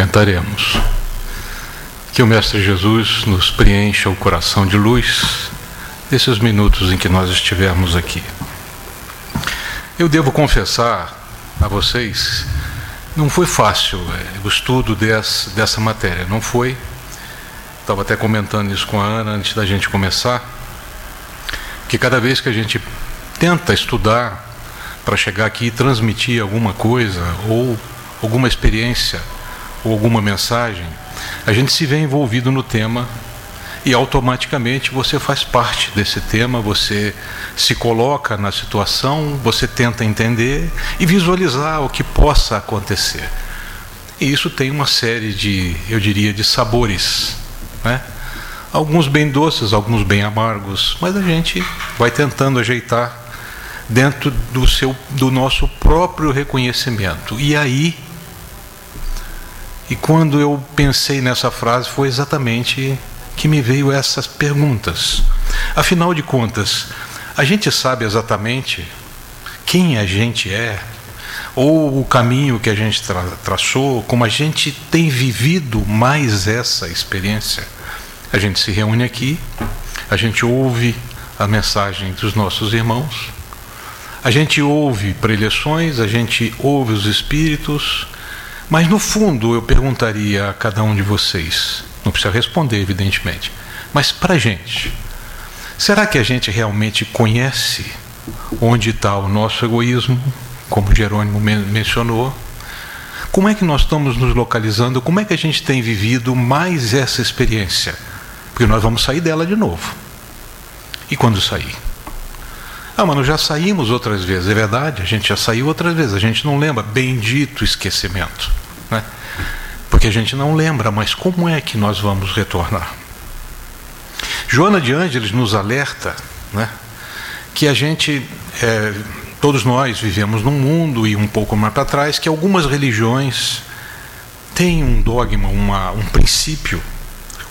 Tentaremos. Que o Mestre Jesus nos preencha o coração de luz nesses minutos em que nós estivermos aqui. Eu devo confessar a vocês, não foi fácil é, o estudo desse, dessa matéria, não foi. Estava até comentando isso com a Ana antes da gente começar, que cada vez que a gente tenta estudar para chegar aqui e transmitir alguma coisa ou alguma experiência ou alguma mensagem, a gente se vê envolvido no tema e automaticamente você faz parte desse tema, você se coloca na situação, você tenta entender e visualizar o que possa acontecer. E isso tem uma série de, eu diria, de sabores, né? Alguns bem doces, alguns bem amargos, mas a gente vai tentando ajeitar dentro do seu do nosso próprio reconhecimento. E aí e quando eu pensei nessa frase foi exatamente que me veio essas perguntas. Afinal de contas, a gente sabe exatamente quem a gente é, ou o caminho que a gente tra traçou, como a gente tem vivido mais essa experiência. A gente se reúne aqui, a gente ouve a mensagem dos nossos irmãos, a gente ouve preleções, a gente ouve os espíritos, mas no fundo eu perguntaria a cada um de vocês: não precisa responder, evidentemente. Mas para a gente, será que a gente realmente conhece onde está o nosso egoísmo, como Jerônimo men mencionou? Como é que nós estamos nos localizando? Como é que a gente tem vivido mais essa experiência? Porque nós vamos sair dela de novo. E quando sair? Ah, mano, já saímos outras vezes, é verdade, a gente já saiu outras vezes, a gente não lembra. Bendito esquecimento. Né? porque a gente não lembra, mas como é que nós vamos retornar? Joana de Ângeles nos alerta né, que a gente, é, todos nós vivemos num mundo e um pouco mais para trás, que algumas religiões têm um dogma, uma, um princípio,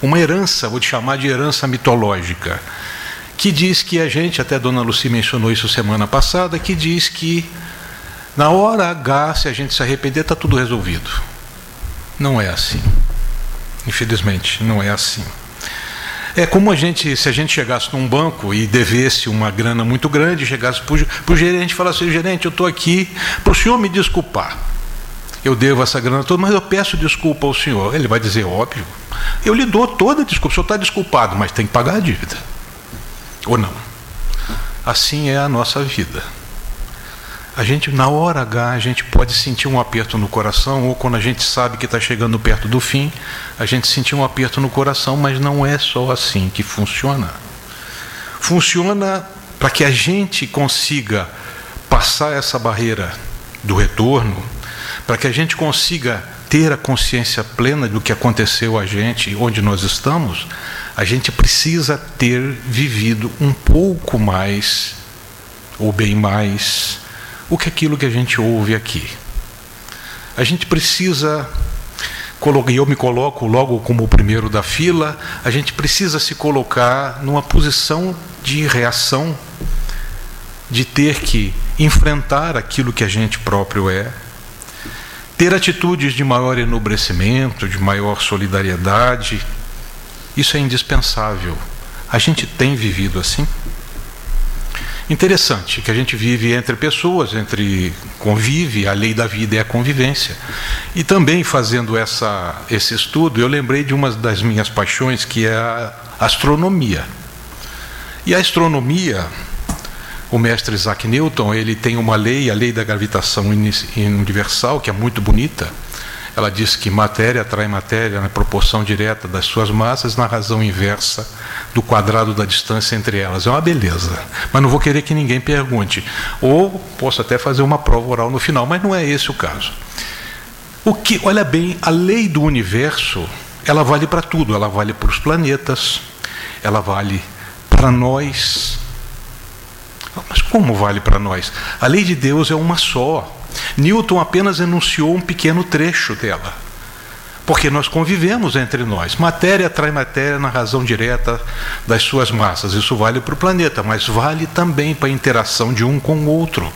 uma herança, vou te chamar de herança mitológica, que diz que a gente, até a dona Luci mencionou isso semana passada, que diz que na hora H, se a gente se arrepender, está tudo resolvido. Não é assim. Infelizmente, não é assim. É como a gente, se a gente chegasse num banco e devesse uma grana muito grande, chegasse para o gerente e falasse, gerente, eu estou aqui para o senhor me desculpar. Eu devo essa grana toda, mas eu peço desculpa ao senhor. Ele vai dizer, óbvio. Eu lhe dou toda a desculpa. O senhor está desculpado, mas tem que pagar a dívida. Ou não. Assim é a nossa vida. A gente, na hora H, a gente pode sentir um aperto no coração, ou quando a gente sabe que está chegando perto do fim, a gente sentir um aperto no coração, mas não é só assim que funciona. Funciona para que a gente consiga passar essa barreira do retorno, para que a gente consiga ter a consciência plena do que aconteceu a gente, onde nós estamos, a gente precisa ter vivido um pouco mais, ou bem mais, o que é aquilo que a gente ouve aqui. A gente precisa, e eu me coloco logo como o primeiro da fila, a gente precisa se colocar numa posição de reação, de ter que enfrentar aquilo que a gente próprio é, ter atitudes de maior enobrecimento, de maior solidariedade. Isso é indispensável. A gente tem vivido assim? Interessante que a gente vive entre pessoas, entre convive, a lei da vida é a convivência. E também fazendo essa, esse estudo, eu lembrei de uma das minhas paixões, que é a astronomia. E a astronomia, o mestre Isaac Newton, ele tem uma lei, a lei da gravitação universal, que é muito bonita ela diz que matéria atrai matéria na proporção direta das suas massas na razão inversa do quadrado da distância entre elas. É uma beleza. Mas não vou querer que ninguém pergunte. Ou posso até fazer uma prova oral no final, mas não é esse o caso. O que, olha bem, a lei do universo, ela vale para tudo, ela vale para os planetas, ela vale para nós. Mas como vale para nós? A lei de Deus é uma só. Newton apenas enunciou um pequeno trecho dela. Porque nós convivemos entre nós. Matéria atrai matéria na razão direta das suas massas. Isso vale para o planeta, mas vale também para a interação de um com o outro.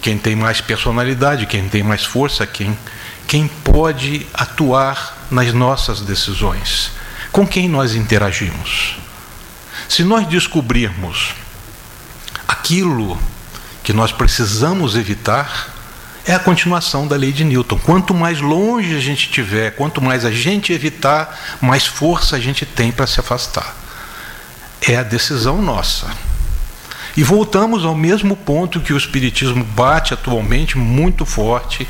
Quem tem mais personalidade, quem tem mais força, quem, quem pode atuar nas nossas decisões, com quem nós interagimos. Se nós descobrirmos aquilo que nós precisamos evitar, é a continuação da lei de Newton. Quanto mais longe a gente estiver, quanto mais a gente evitar, mais força a gente tem para se afastar. É a decisão nossa. E voltamos ao mesmo ponto que o Espiritismo bate atualmente muito forte,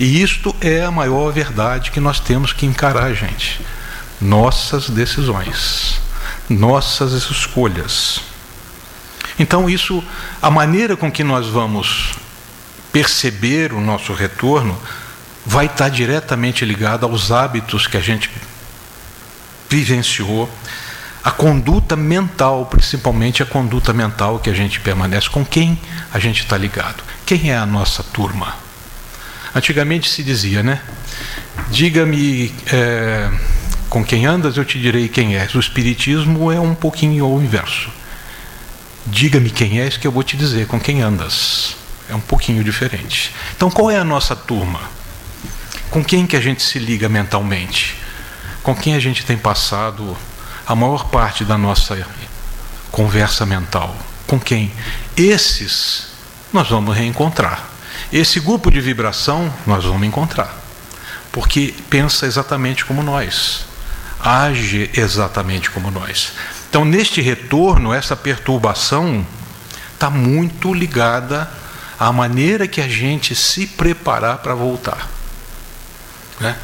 e isto é a maior verdade que nós temos que encarar, gente. Nossas decisões, nossas escolhas. Então, isso, a maneira com que nós vamos perceber o nosso retorno, vai estar diretamente ligada aos hábitos que a gente vivenciou a conduta mental, principalmente a conduta mental que a gente permanece, com quem a gente está ligado, quem é a nossa turma. Antigamente se dizia, né? Diga-me é, com quem andas, eu te direi quem és. O Espiritismo é um pouquinho o inverso. Diga-me quem és, que eu vou te dizer com quem andas. É um pouquinho diferente. Então, qual é a nossa turma? Com quem que a gente se liga mentalmente? Com quem a gente tem passado a maior parte da nossa conversa mental. Com quem? Esses nós vamos reencontrar. Esse grupo de vibração nós vamos encontrar. Porque pensa exatamente como nós, age exatamente como nós. Então, neste retorno, essa perturbação está muito ligada à maneira que a gente se preparar para voltar. Né?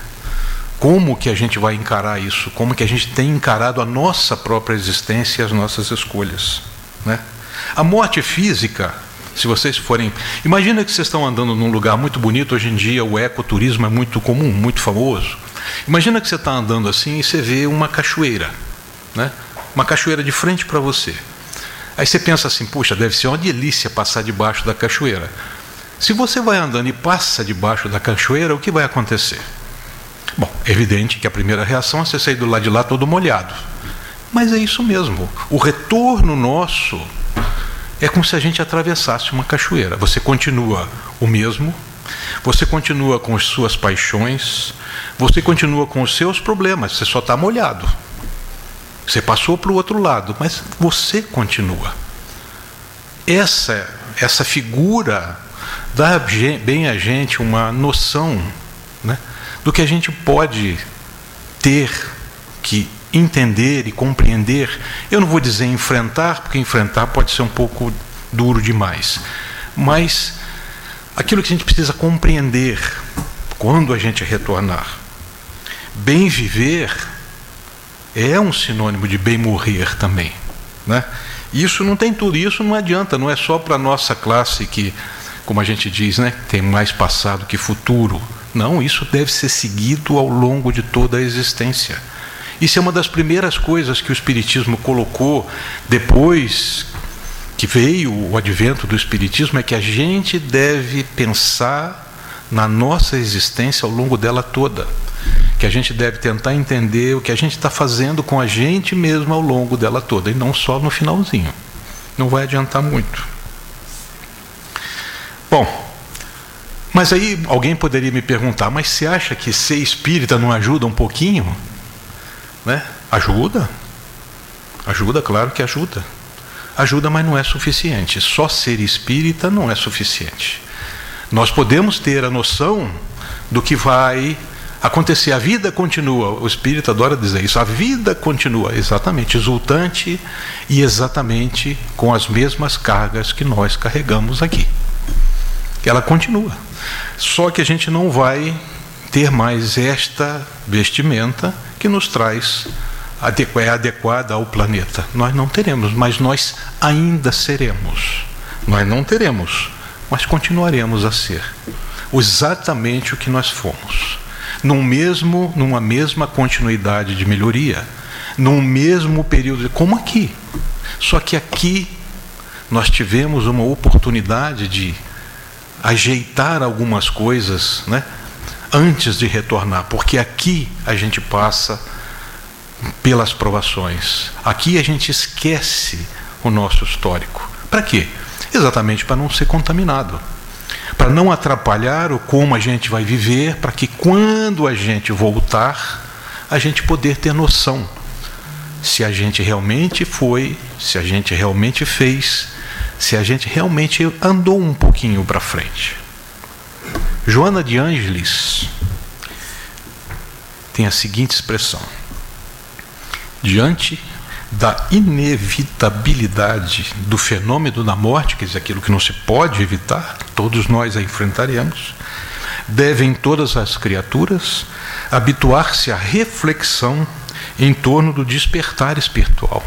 como que a gente vai encarar isso, como que a gente tem encarado a nossa própria existência e as nossas escolhas. Né? A morte física, se vocês forem. Imagina que vocês estão andando num lugar muito bonito, hoje em dia o ecoturismo é muito comum, muito famoso. Imagina que você está andando assim e você vê uma cachoeira, né? Uma cachoeira de frente para você. Aí você pensa assim, puxa, deve ser uma delícia passar debaixo da cachoeira. Se você vai andando e passa debaixo da cachoeira, o que vai acontecer? Bom, é evidente que a primeira reação é você sair do lado de lá todo molhado. Mas é isso mesmo. O retorno nosso é como se a gente atravessasse uma cachoeira. Você continua o mesmo, você continua com as suas paixões, você continua com os seus problemas, você só está molhado. Você passou para o outro lado, mas você continua. Essa, essa figura dá bem a gente uma noção né, do que a gente pode ter que entender e compreender. Eu não vou dizer enfrentar, porque enfrentar pode ser um pouco duro demais, mas aquilo que a gente precisa compreender quando a gente retornar. Bem viver é um sinônimo de bem morrer também, né? Isso não tem tudo, isso não adianta, não é só para a nossa classe que, como a gente diz, né, tem mais passado que futuro. Não, isso deve ser seguido ao longo de toda a existência. Isso é uma das primeiras coisas que o Espiritismo colocou depois que veio o advento do Espiritismo, é que a gente deve pensar na nossa existência ao longo dela toda. Que a gente deve tentar entender o que a gente está fazendo com a gente mesmo ao longo dela toda, e não só no finalzinho. Não vai adiantar muito. Bom, mas aí alguém poderia me perguntar, mas você acha que ser espírita não ajuda um pouquinho? Né? Ajuda? Ajuda, claro que ajuda. Ajuda, mas não é suficiente. Só ser espírita não é suficiente. Nós podemos ter a noção do que vai acontecer. A vida continua. O espírito adora dizer isso. A vida continua, exatamente, exultante e exatamente com as mesmas cargas que nós carregamos aqui. Ela continua. Só que a gente não vai ter mais esta vestimenta que nos traz é adequada ao planeta. Nós não teremos, mas nós ainda seremos. Nós não teremos, mas continuaremos a ser exatamente o que nós fomos. Num mesmo, numa mesma continuidade de melhoria, num mesmo período, como aqui. Só que aqui nós tivemos uma oportunidade de ajeitar algumas coisas, né? Antes de retornar, porque aqui a gente passa pelas provações. Aqui a gente esquece o nosso histórico. Para quê? Exatamente para não ser contaminado. Para não atrapalhar o como a gente vai viver, para que quando a gente voltar, a gente poder ter noção se a gente realmente foi, se a gente realmente fez, se a gente realmente andou um pouquinho para frente. Joana de Ângeles tem a seguinte expressão: diante da inevitabilidade do fenômeno da morte, quer dizer, aquilo que não se pode evitar, todos nós a enfrentaremos, devem todas as criaturas habituar-se à reflexão em torno do despertar espiritual.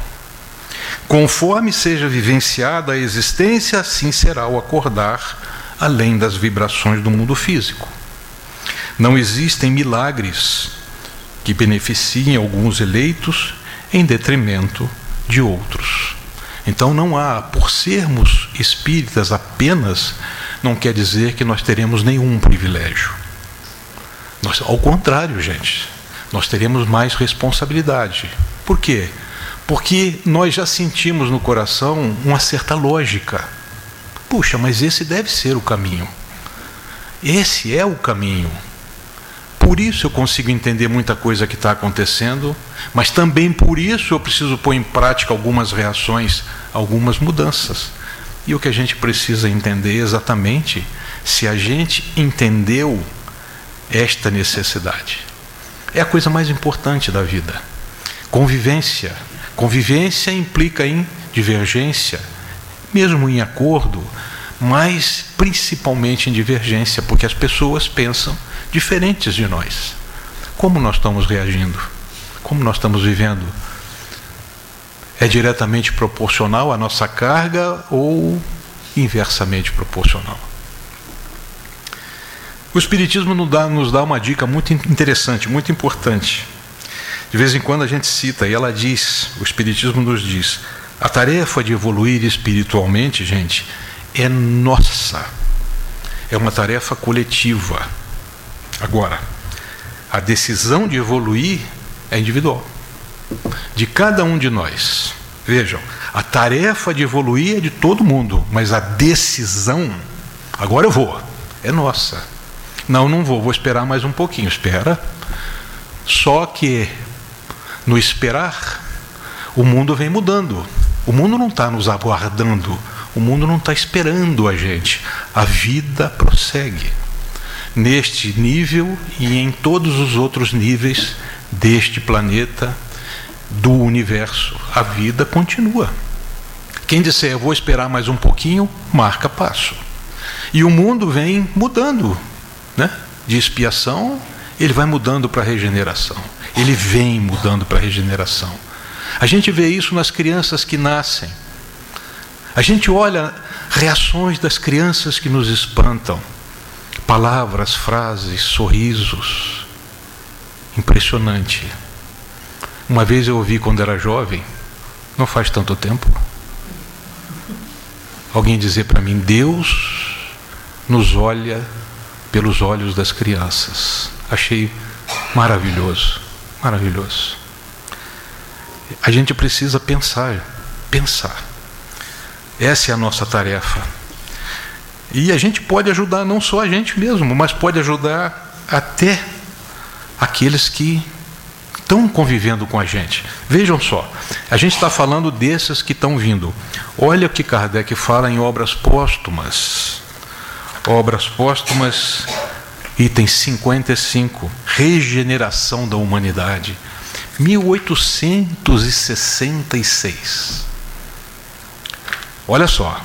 Conforme seja vivenciada a existência, assim será o acordar, além das vibrações do mundo físico. Não existem milagres que beneficiem alguns eleitos em detrimento de outros. Então não há, por sermos espíritas apenas, não quer dizer que nós teremos nenhum privilégio. Nós, ao contrário, gente, nós teremos mais responsabilidade. Por quê? Porque nós já sentimos no coração uma certa lógica. Puxa, mas esse deve ser o caminho. Esse é o caminho. Por isso eu consigo entender muita coisa que está acontecendo, mas também por isso eu preciso pôr em prática algumas reações, algumas mudanças. E o que a gente precisa entender exatamente se a gente entendeu esta necessidade. É a coisa mais importante da vida. Convivência. Convivência implica em divergência, mesmo em acordo, mas principalmente em divergência, porque as pessoas pensam diferentes de nós. Como nós estamos reagindo? Como nós estamos vivendo? É diretamente proporcional à nossa carga ou inversamente proporcional? O Espiritismo nos dá, nos dá uma dica muito interessante, muito importante. De vez em quando a gente cita, e ela diz, o Espiritismo nos diz, a tarefa de evoluir espiritualmente, gente, é nossa. É uma tarefa coletiva. Agora, a decisão de evoluir é individual. De cada um de nós. Vejam, a tarefa de evoluir é de todo mundo, mas a decisão, agora eu vou, é nossa. Não, não vou, vou esperar mais um pouquinho. Espera. Só que no esperar, o mundo vem mudando. O mundo não está nos aguardando. O mundo não está esperando a gente. A vida prossegue neste nível e em todos os outros níveis deste planeta, do universo. A vida continua. Quem disser eu vou esperar mais um pouquinho, marca passo. E o mundo vem mudando, né? De expiação, ele vai mudando para regeneração. Ele vem mudando para regeneração. A gente vê isso nas crianças que nascem. A gente olha reações das crianças que nos espantam palavras, frases, sorrisos. Impressionante. Uma vez eu ouvi quando era jovem, não faz tanto tempo, alguém dizer para mim: Deus nos olha pelos olhos das crianças. Achei maravilhoso, maravilhoso. A gente precisa pensar, pensar. Essa é a nossa tarefa. E a gente pode ajudar não só a gente mesmo, mas pode ajudar até aqueles que estão convivendo com a gente. Vejam só, a gente está falando desses que estão vindo. Olha o que Kardec fala em obras póstumas. Obras póstumas, item 55, Regeneração da Humanidade, 1866. Olha só,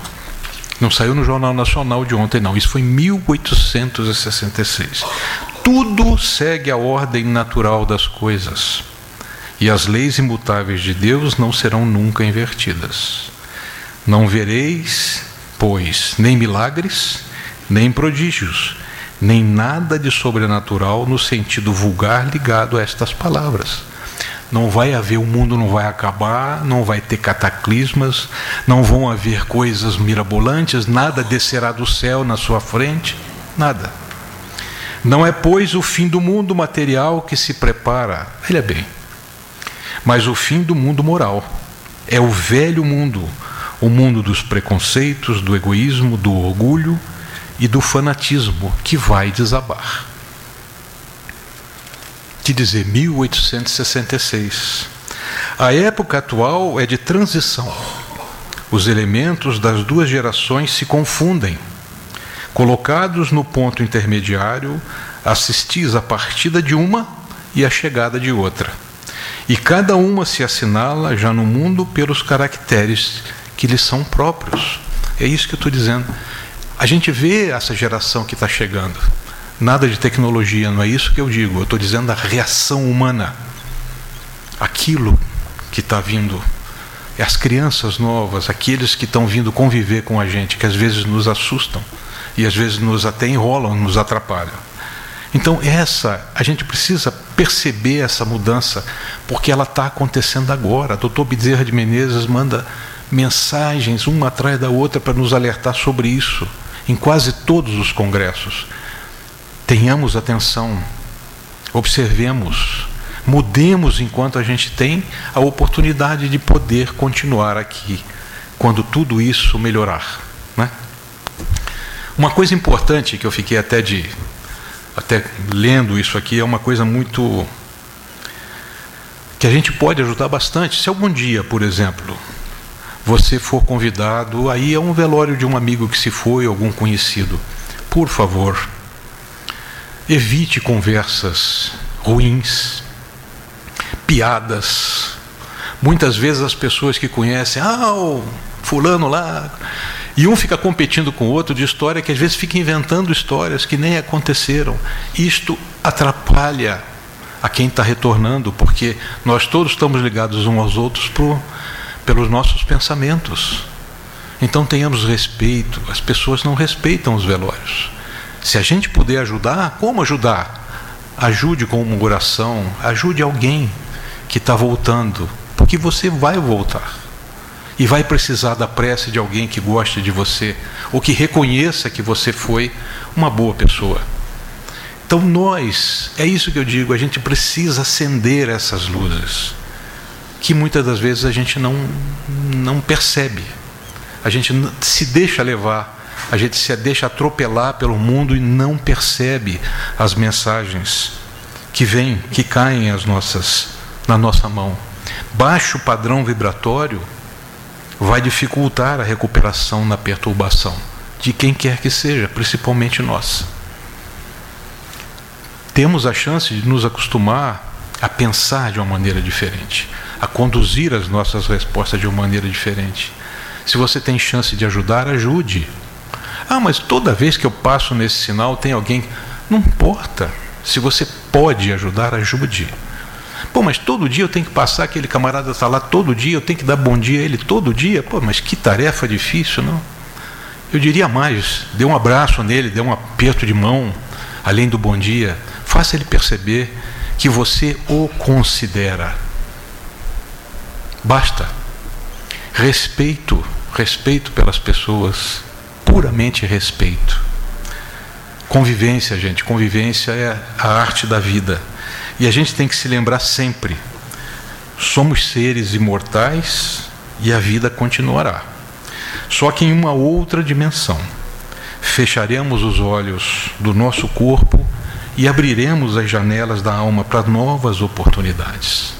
não saiu no Jornal Nacional de ontem, não. Isso foi em 1866. Tudo segue a ordem natural das coisas. E as leis imutáveis de Deus não serão nunca invertidas. Não vereis, pois, nem milagres, nem prodígios, nem nada de sobrenatural no sentido vulgar ligado a estas palavras não vai haver, o mundo não vai acabar, não vai ter cataclismas, não vão haver coisas mirabolantes, nada descerá do céu na sua frente, nada. Não é, pois, o fim do mundo material que se prepara, olha bem, mas o fim do mundo moral. É o velho mundo, o mundo dos preconceitos, do egoísmo, do orgulho e do fanatismo que vai desabar. Que dizer, 1866. A época atual é de transição. Os elementos das duas gerações se confundem. Colocados no ponto intermediário, assistis a partida de uma e a chegada de outra. E cada uma se assinala já no mundo pelos caracteres que lhes são próprios. É isso que eu estou dizendo. A gente vê essa geração que está chegando. Nada de tecnologia, não é isso que eu digo. Eu estou dizendo da reação humana. Aquilo que está vindo. As crianças novas, aqueles que estão vindo conviver com a gente, que às vezes nos assustam e às vezes nos até enrolam, nos atrapalham. Então, essa, a gente precisa perceber essa mudança, porque ela está acontecendo agora. O doutor Bezerra de Menezes manda mensagens uma atrás da outra para nos alertar sobre isso, em quase todos os congressos. Tenhamos atenção, observemos, mudemos enquanto a gente tem a oportunidade de poder continuar aqui, quando tudo isso melhorar. Né? Uma coisa importante que eu fiquei até de até lendo isso aqui é uma coisa muito que a gente pode ajudar bastante. Se algum dia, por exemplo, você for convidado, aí é um velório de um amigo que se foi, algum conhecido. Por favor, evite conversas ruins, piadas. Muitas vezes as pessoas que conhecem, ah, o fulano lá, e um fica competindo com o outro de história que às vezes fica inventando histórias que nem aconteceram. Isto atrapalha a quem está retornando, porque nós todos estamos ligados uns aos outros pelos nossos pensamentos. Então tenhamos respeito. As pessoas não respeitam os velórios. Se a gente puder ajudar, como ajudar? Ajude com uma oração, ajude alguém que está voltando, porque você vai voltar. E vai precisar da prece de alguém que goste de você, ou que reconheça que você foi uma boa pessoa. Então, nós, é isso que eu digo, a gente precisa acender essas luzes que muitas das vezes a gente não, não percebe. A gente se deixa levar, a gente se deixa atropelar pelo mundo e não percebe as mensagens que vêm, que caem as nossas, na nossa mão. Baixo padrão vibratório vai dificultar a recuperação na perturbação de quem quer que seja, principalmente nós. Temos a chance de nos acostumar a pensar de uma maneira diferente a conduzir as nossas respostas de uma maneira diferente. Se você tem chance de ajudar, ajude. Ah, mas toda vez que eu passo nesse sinal tem alguém. Não importa. Se você pode ajudar, ajude. Pô, mas todo dia eu tenho que passar, aquele camarada está lá todo dia, eu tenho que dar bom dia a ele todo dia. Pô, mas que tarefa difícil, não? Eu diria mais: dê um abraço nele, dê um aperto de mão, além do bom dia. Faça ele perceber que você o considera Basta. Respeito, respeito pelas pessoas, puramente respeito. Convivência, gente, convivência é a arte da vida. E a gente tem que se lembrar sempre: somos seres imortais e a vida continuará. Só que em uma outra dimensão. Fecharemos os olhos do nosso corpo e abriremos as janelas da alma para novas oportunidades.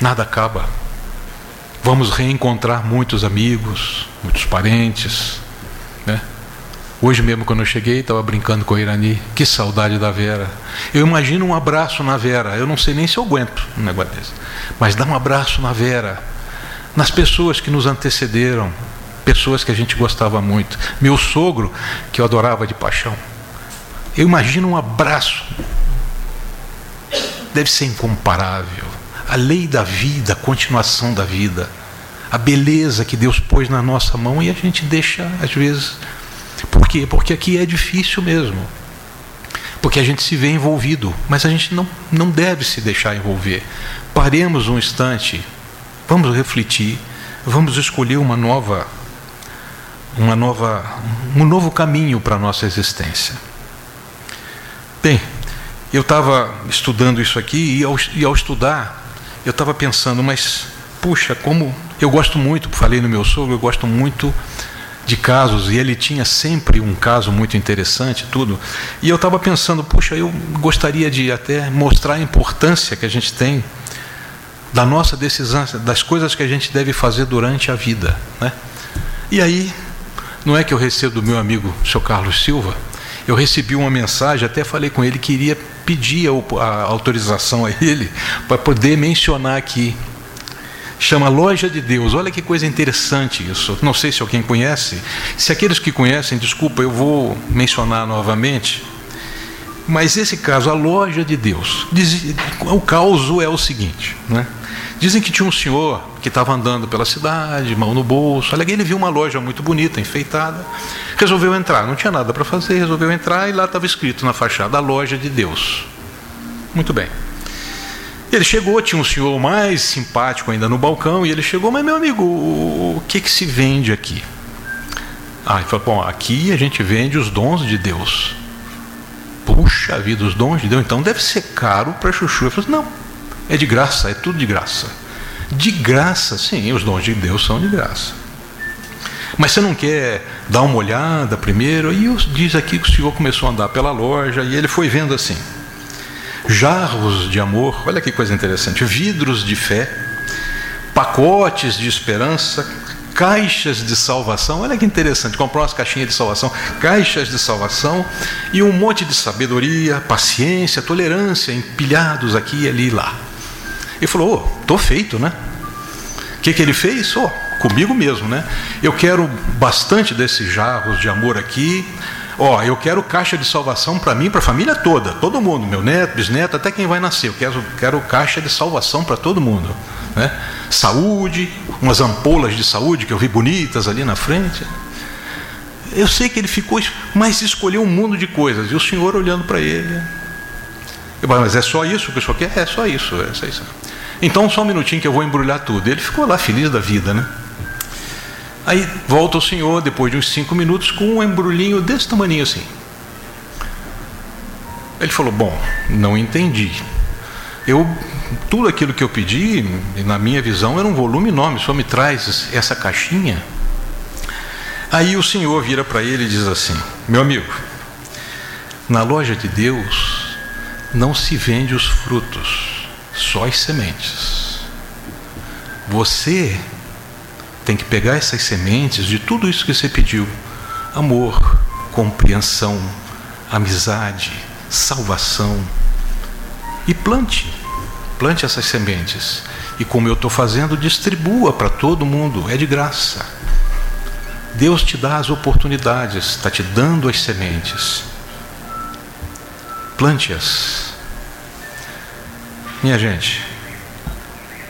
Nada acaba. Vamos reencontrar muitos amigos, muitos parentes. Né? Hoje mesmo, quando eu cheguei, estava brincando com a Irani. Que saudade da Vera. Eu imagino um abraço na Vera. Eu não sei nem se eu aguento um negócio desse. Mas dá um abraço na Vera. Nas pessoas que nos antecederam. Pessoas que a gente gostava muito. Meu sogro, que eu adorava de paixão. Eu imagino um abraço. Deve ser incomparável a lei da vida, a continuação da vida, a beleza que Deus pôs na nossa mão e a gente deixa, às vezes. Por quê? Porque aqui é difícil mesmo. Porque a gente se vê envolvido, mas a gente não, não deve se deixar envolver. Paremos um instante, vamos refletir, vamos escolher uma nova, uma nova, um novo caminho para a nossa existência. Bem, eu estava estudando isso aqui e ao, e ao estudar, eu estava pensando, mas puxa, como eu gosto muito, falei no meu sogro, eu gosto muito de casos e ele tinha sempre um caso muito interessante, tudo. E eu estava pensando, puxa, eu gostaria de até mostrar a importância que a gente tem da nossa decisão, das coisas que a gente deve fazer durante a vida, né? E aí, não é que eu recebo do meu amigo, seu Carlos Silva, eu recebi uma mensagem, até falei com ele que iria pedir a autorização a ele para poder mencionar aqui chama Loja de Deus. Olha que coisa interessante isso. Não sei se alguém conhece. Se aqueles que conhecem, desculpa, eu vou mencionar novamente. Mas esse caso, a Loja de Deus, diz, o caos é o seguinte, né? Dizem que tinha um senhor que estava andando pela cidade, mão no bolso. Olha, ele viu uma loja muito bonita, enfeitada, resolveu entrar. Não tinha nada para fazer, resolveu entrar e lá estava escrito na fachada: a loja de Deus. Muito bem. Ele chegou, tinha um senhor mais simpático ainda no balcão, e ele chegou, mas meu amigo, o que, que se vende aqui? Ah, ele falou, bom, aqui a gente vende os dons de Deus. Puxa vida, os dons de Deus, então deve ser caro para chuchu. Eu falei, não, é de graça, é tudo de graça. De graça, sim, os dons de Deus são de graça. Mas você não quer dar uma olhada primeiro? E diz aqui que o senhor começou a andar pela loja e ele foi vendo assim jarros de amor, olha que coisa interessante, vidros de fé, pacotes de esperança, caixas de salvação, olha que interessante, comprou umas caixinhas de salvação, caixas de salvação e um monte de sabedoria, paciência, tolerância empilhados aqui, ali e lá. Ele falou: oh, tô feito, né? O que, que ele fez? Oh, comigo mesmo, né? Eu quero bastante desses jarros de amor aqui, Ó, eu quero caixa de salvação para mim, para a família toda, todo mundo, meu neto, bisneto, até quem vai nascer. Eu quero, quero caixa de salvação para todo mundo. Né? Saúde, umas ampolas de saúde que eu vi bonitas ali na frente. Eu sei que ele ficou, mas escolheu um mundo de coisas. E o Senhor olhando para ele. Eu, mas é só isso que o senhor quer? É só isso, é só isso. Então, só um minutinho que eu vou embrulhar tudo. Ele ficou lá feliz da vida, né? Aí volta o senhor, depois de uns cinco minutos, com um embrulhinho desse tamanho assim. Ele falou: Bom, não entendi. Eu, tudo aquilo que eu pedi, na minha visão, era um volume enorme. O senhor me traz essa caixinha. Aí o senhor vira para ele e diz assim: Meu amigo, na loja de Deus não se vende os frutos, só as sementes. Você tem que pegar essas sementes de tudo isso que você pediu: amor, compreensão, amizade, salvação. E plante, plante essas sementes. E como eu estou fazendo, distribua para todo mundo, é de graça. Deus te dá as oportunidades, está te dando as sementes. Plante-as. Minha gente,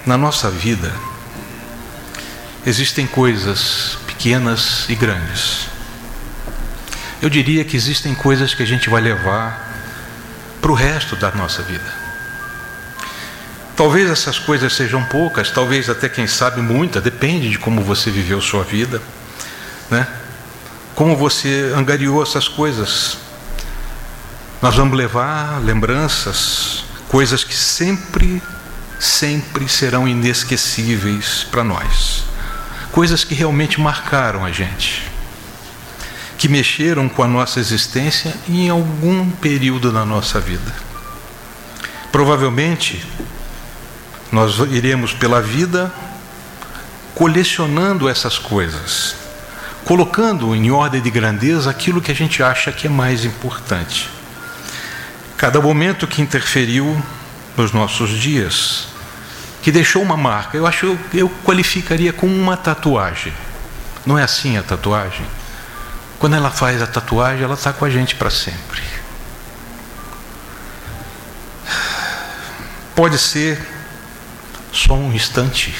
na nossa vida, existem coisas pequenas e grandes. Eu diria que existem coisas que a gente vai levar para o resto da nossa vida. Talvez essas coisas sejam poucas, talvez até quem sabe muitas, depende de como você viveu sua vida, né? Como você angariou essas coisas. Nós vamos levar lembranças, coisas que sempre, sempre serão inesquecíveis para nós coisas que realmente marcaram a gente, que mexeram com a nossa existência em algum período da nossa vida. Provavelmente, nós iremos pela vida colecionando essas coisas, colocando em ordem de grandeza aquilo que a gente acha que é mais importante. Cada momento que interferiu nos nossos dias, que deixou uma marca. Eu acho eu qualificaria como uma tatuagem. Não é assim a tatuagem? Quando ela faz a tatuagem, ela está com a gente para sempre. Pode ser só um instante.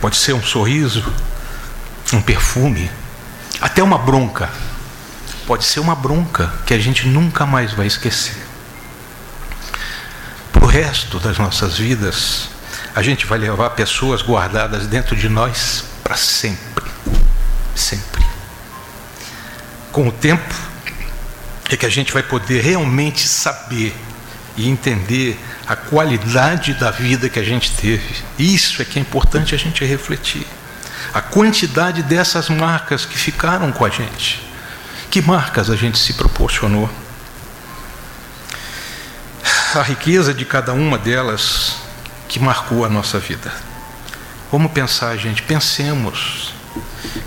Pode ser um sorriso, um perfume, até uma bronca pode ser uma bronca que a gente nunca mais vai esquecer. Para o resto das nossas vidas, a gente vai levar pessoas guardadas dentro de nós para sempre. Sempre. Com o tempo, é que a gente vai poder realmente saber e entender a qualidade da vida que a gente teve. Isso é que é importante a gente refletir. A quantidade dessas marcas que ficaram com a gente. Que marcas a gente se proporcionou? A riqueza de cada uma delas que marcou a nossa vida. Vamos pensar, gente, pensemos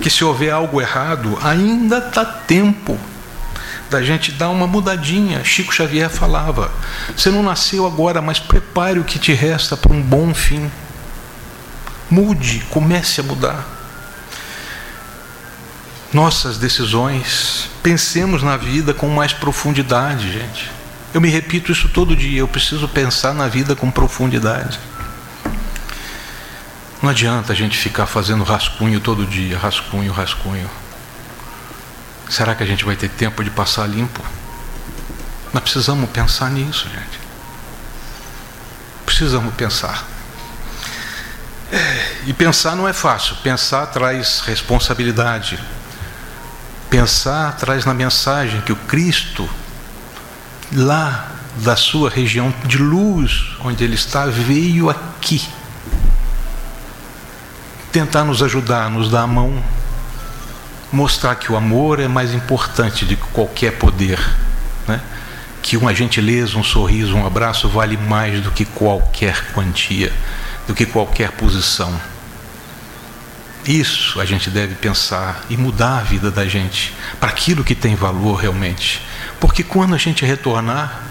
que se houver algo errado, ainda está tempo da gente dar uma mudadinha. Chico Xavier falava: você não nasceu agora, mas prepare o que te resta para um bom fim. Mude, comece a mudar. Nossas decisões, pensemos na vida com mais profundidade, gente. Eu me repito isso todo dia, eu preciso pensar na vida com profundidade. Não adianta a gente ficar fazendo rascunho todo dia, rascunho, rascunho. Será que a gente vai ter tempo de passar limpo? Nós precisamos pensar nisso, gente. Precisamos pensar. É, e pensar não é fácil. Pensar traz responsabilidade. Pensar traz na mensagem que o Cristo, lá da sua região de luz, onde Ele está, veio aqui tentar nos ajudar, nos dar a mão mostrar que o amor é mais importante do que qualquer poder, né? que uma gentileza, um sorriso, um abraço vale mais do que qualquer quantia, do que qualquer posição. Isso a gente deve pensar e mudar a vida da gente para aquilo que tem valor realmente. Porque quando a gente retornar,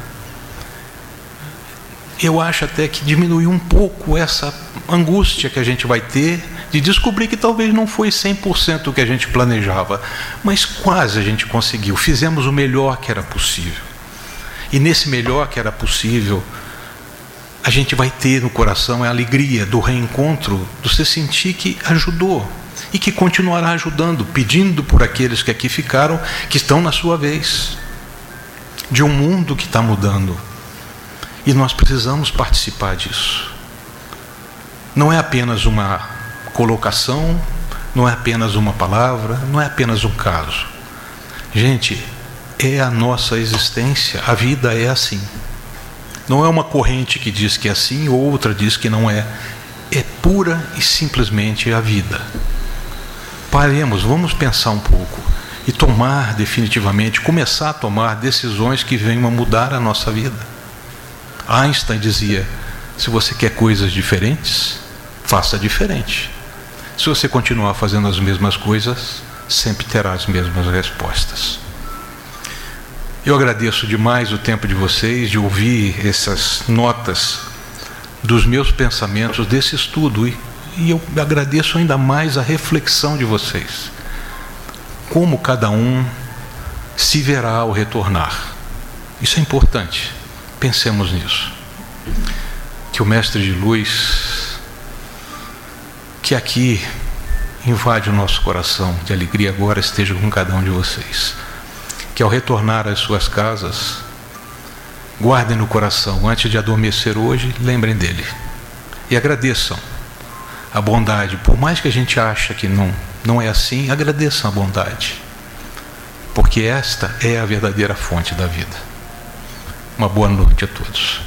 eu acho até que diminui um pouco essa angústia que a gente vai ter de descobrir que talvez não foi 100% o que a gente planejava, mas quase a gente conseguiu. Fizemos o melhor que era possível. E nesse melhor que era possível, a gente vai ter no coração a alegria do reencontro, do se sentir que ajudou e que continuará ajudando, pedindo por aqueles que aqui ficaram, que estão na sua vez, de um mundo que está mudando. E nós precisamos participar disso. Não é apenas uma colocação, não é apenas uma palavra, não é apenas um caso. Gente, é a nossa existência, a vida é assim. Não é uma corrente que diz que é assim, outra diz que não é. É pura e simplesmente a vida. Paremos, vamos pensar um pouco e tomar definitivamente, começar a tomar decisões que venham a mudar a nossa vida. Einstein dizia: se você quer coisas diferentes, faça diferente. Se você continuar fazendo as mesmas coisas, sempre terá as mesmas respostas. Eu agradeço demais o tempo de vocês, de ouvir essas notas dos meus pensamentos desse estudo e, e eu agradeço ainda mais a reflexão de vocês. Como cada um se verá ao retornar. Isso é importante. Pensemos nisso. Que o Mestre de Luz que aqui invade o nosso coração de alegria agora esteja com cada um de vocês. Que ao retornar às suas casas, guardem no coração, antes de adormecer hoje, lembrem dele. E agradeçam a bondade. Por mais que a gente ache que não, não é assim, agradeçam a bondade. Porque esta é a verdadeira fonte da vida. Uma boa noite a todos.